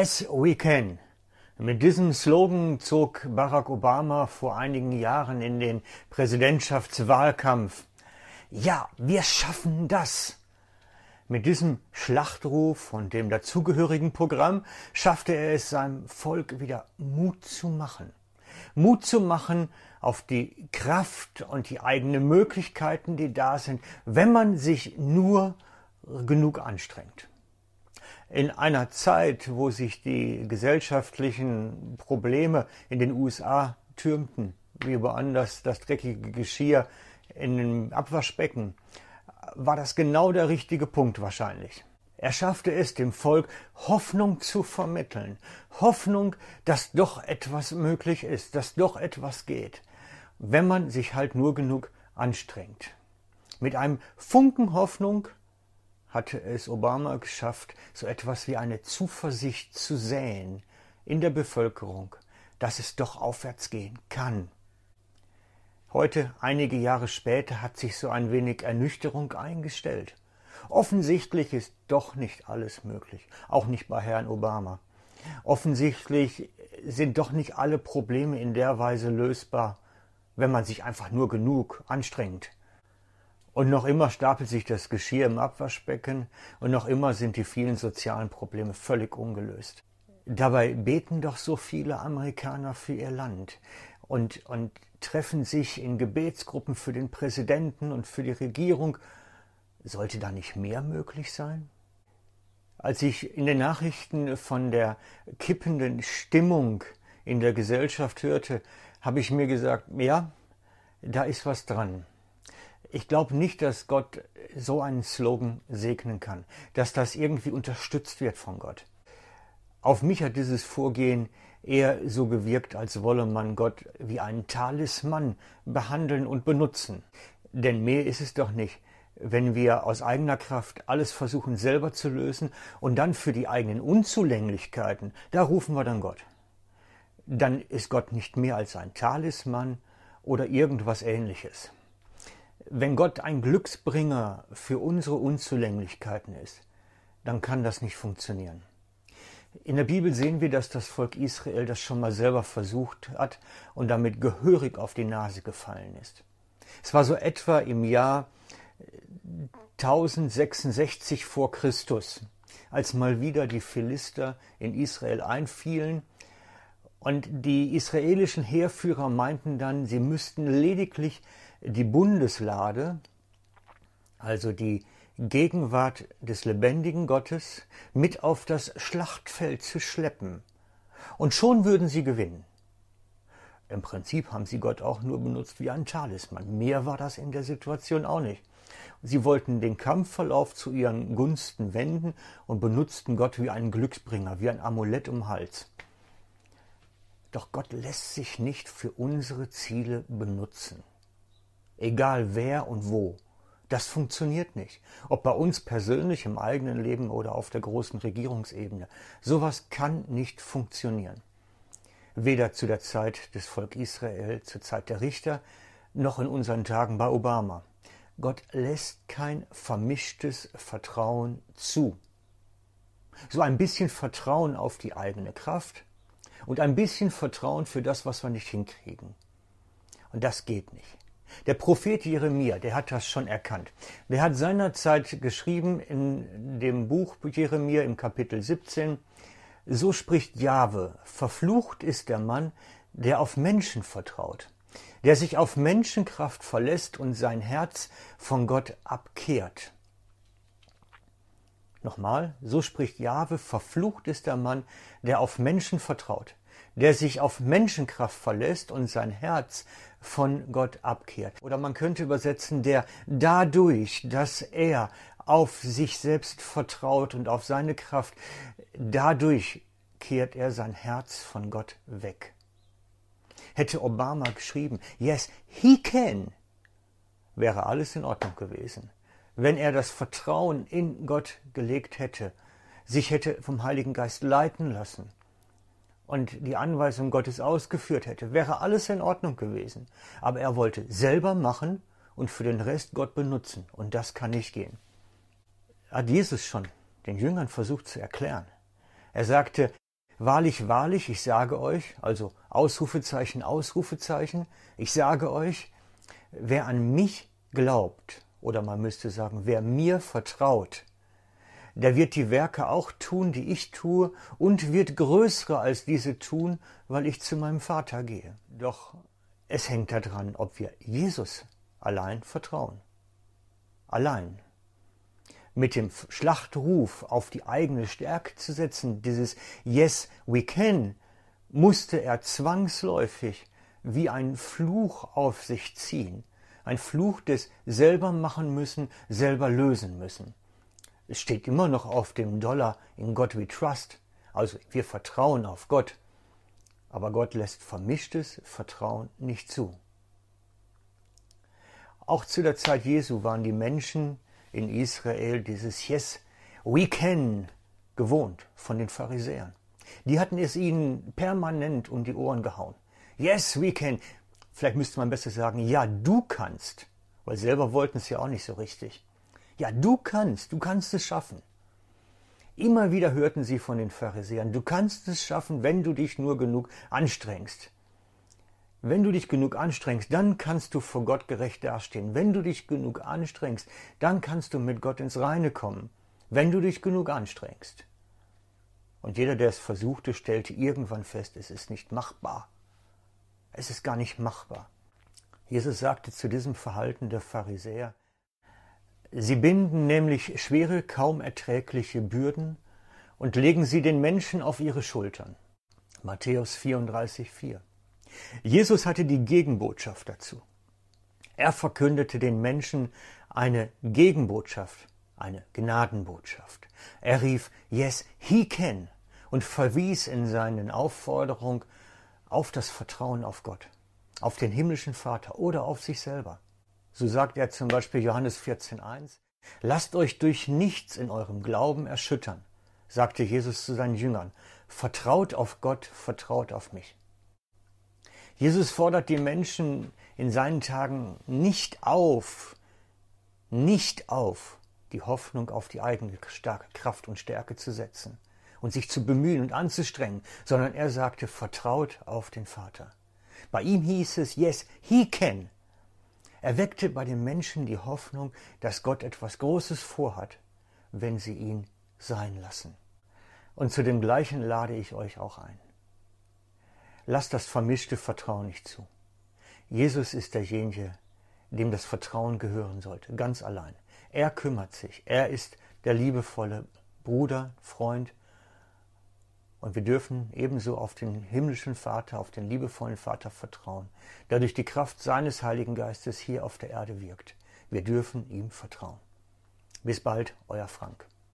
Yes, we can. Mit diesem Slogan zog Barack Obama vor einigen Jahren in den Präsidentschaftswahlkampf. Ja, wir schaffen das. Mit diesem Schlachtruf und dem dazugehörigen Programm schaffte er es seinem Volk wieder Mut zu machen. Mut zu machen auf die Kraft und die eigenen Möglichkeiten, die da sind, wenn man sich nur genug anstrengt. In einer Zeit, wo sich die gesellschaftlichen Probleme in den USA türmten, wie woanders das dreckige Geschirr in dem Abwaschbecken, war das genau der richtige Punkt wahrscheinlich. Er schaffte es, dem Volk Hoffnung zu vermitteln. Hoffnung, dass doch etwas möglich ist, dass doch etwas geht, wenn man sich halt nur genug anstrengt. Mit einem Funken Hoffnung hatte es Obama geschafft, so etwas wie eine Zuversicht zu säen in der Bevölkerung, dass es doch aufwärts gehen kann. Heute, einige Jahre später, hat sich so ein wenig Ernüchterung eingestellt. Offensichtlich ist doch nicht alles möglich, auch nicht bei Herrn Obama. Offensichtlich sind doch nicht alle Probleme in der Weise lösbar, wenn man sich einfach nur genug anstrengt. Und noch immer stapelt sich das Geschirr im Abwaschbecken und noch immer sind die vielen sozialen Probleme völlig ungelöst. Dabei beten doch so viele Amerikaner für ihr Land und, und treffen sich in Gebetsgruppen für den Präsidenten und für die Regierung. Sollte da nicht mehr möglich sein? Als ich in den Nachrichten von der kippenden Stimmung in der Gesellschaft hörte, habe ich mir gesagt, ja, da ist was dran. Ich glaube nicht, dass Gott so einen Slogan segnen kann, dass das irgendwie unterstützt wird von Gott. Auf mich hat dieses Vorgehen eher so gewirkt, als wolle man Gott wie einen Talisman behandeln und benutzen. Denn mehr ist es doch nicht, wenn wir aus eigener Kraft alles versuchen selber zu lösen und dann für die eigenen Unzulänglichkeiten, da rufen wir dann Gott. Dann ist Gott nicht mehr als ein Talisman oder irgendwas ähnliches. Wenn Gott ein Glücksbringer für unsere Unzulänglichkeiten ist, dann kann das nicht funktionieren. In der Bibel sehen wir, dass das Volk Israel das schon mal selber versucht hat und damit gehörig auf die Nase gefallen ist. Es war so etwa im Jahr 1066 vor Christus, als mal wieder die Philister in Israel einfielen und die israelischen Heerführer meinten dann, sie müssten lediglich die Bundeslade, also die Gegenwart des lebendigen Gottes mit auf das Schlachtfeld zu schleppen. Und schon würden sie gewinnen. Im Prinzip haben sie Gott auch nur benutzt wie ein Talisman. Mehr war das in der Situation auch nicht. Sie wollten den Kampfverlauf zu ihren Gunsten wenden und benutzten Gott wie einen Glücksbringer, wie ein Amulett um Hals. Doch Gott lässt sich nicht für unsere Ziele benutzen. Egal wer und wo. Das funktioniert nicht. Ob bei uns persönlich im eigenen Leben oder auf der großen Regierungsebene. Sowas kann nicht funktionieren. Weder zu der Zeit des Volk Israel, zur Zeit der Richter, noch in unseren Tagen bei Obama. Gott lässt kein vermischtes Vertrauen zu. So ein bisschen Vertrauen auf die eigene Kraft und ein bisschen Vertrauen für das, was wir nicht hinkriegen. Und das geht nicht. Der Prophet Jeremia, der hat das schon erkannt. Der hat seinerzeit geschrieben in dem Buch Jeremia im Kapitel 17, so spricht Jahwe, verflucht ist der Mann, der auf Menschen vertraut, der sich auf Menschenkraft verlässt und sein Herz von Gott abkehrt. Nochmal, so spricht Jahwe, verflucht ist der Mann, der auf Menschen vertraut, der sich auf Menschenkraft verlässt und sein Herz von Gott abkehrt. Oder man könnte übersetzen, der dadurch, dass er auf sich selbst vertraut und auf seine Kraft, dadurch kehrt er sein Herz von Gott weg. Hätte Obama geschrieben, yes, he can, wäre alles in Ordnung gewesen. Wenn er das Vertrauen in Gott gelegt hätte, sich hätte vom Heiligen Geist leiten lassen, und die Anweisung Gottes ausgeführt hätte, wäre alles in Ordnung gewesen. Aber er wollte selber machen und für den Rest Gott benutzen. Und das kann nicht gehen. Hat Jesus schon den Jüngern versucht zu erklären. Er sagte, Wahrlich, wahrlich, ich sage euch, also Ausrufezeichen, Ausrufezeichen, ich sage euch, wer an mich glaubt, oder man müsste sagen, wer mir vertraut, der wird die Werke auch tun, die ich tue, und wird größere als diese tun, weil ich zu meinem Vater gehe. Doch es hängt daran, ob wir Jesus allein vertrauen. Allein mit dem Schlachtruf auf die eigene Stärke zu setzen, dieses Yes, we can, musste er zwangsläufig wie ein Fluch auf sich ziehen. Ein Fluch des selber machen müssen, selber lösen müssen. Es steht immer noch auf dem Dollar in God we trust. Also wir vertrauen auf Gott. Aber Gott lässt vermischtes Vertrauen nicht zu. Auch zu der Zeit Jesu waren die Menschen in Israel dieses Yes, we can gewohnt von den Pharisäern. Die hatten es ihnen permanent um die Ohren gehauen. Yes, we can. Vielleicht müsste man besser sagen, ja, du kannst. Weil selber wollten es ja auch nicht so richtig. Ja, du kannst, du kannst es schaffen. Immer wieder hörten sie von den Pharisäern, du kannst es schaffen, wenn du dich nur genug anstrengst. Wenn du dich genug anstrengst, dann kannst du vor Gott gerecht dastehen. Wenn du dich genug anstrengst, dann kannst du mit Gott ins Reine kommen. Wenn du dich genug anstrengst. Und jeder, der es versuchte, stellte irgendwann fest, es ist nicht machbar. Es ist gar nicht machbar. Jesus sagte zu diesem Verhalten der Pharisäer, Sie binden nämlich schwere, kaum erträgliche Bürden und legen sie den Menschen auf ihre Schultern. Matthäus 34, 4. Jesus hatte die Gegenbotschaft dazu. Er verkündete den Menschen eine Gegenbotschaft, eine Gnadenbotschaft. Er rief Yes, he can und verwies in seinen Aufforderungen auf das Vertrauen auf Gott, auf den himmlischen Vater oder auf sich selber. So sagt er zum Beispiel Johannes 14.1, Lasst euch durch nichts in eurem Glauben erschüttern, sagte Jesus zu seinen Jüngern. Vertraut auf Gott, vertraut auf mich. Jesus fordert die Menschen in seinen Tagen nicht auf, nicht auf, die Hoffnung auf die eigene starke Kraft und Stärke zu setzen und sich zu bemühen und anzustrengen, sondern er sagte, vertraut auf den Vater. Bei ihm hieß es, yes, he can. Er weckte bei den Menschen die Hoffnung, dass Gott etwas Großes vorhat, wenn sie ihn sein lassen. Und zu dem gleichen lade ich euch auch ein. Lasst das vermischte Vertrauen nicht zu. Jesus ist derjenige, dem das Vertrauen gehören sollte, ganz allein. Er kümmert sich. Er ist der liebevolle Bruder, Freund. Und wir dürfen ebenso auf den himmlischen Vater, auf den liebevollen Vater vertrauen, der durch die Kraft seines Heiligen Geistes hier auf der Erde wirkt. Wir dürfen ihm vertrauen. Bis bald, euer Frank.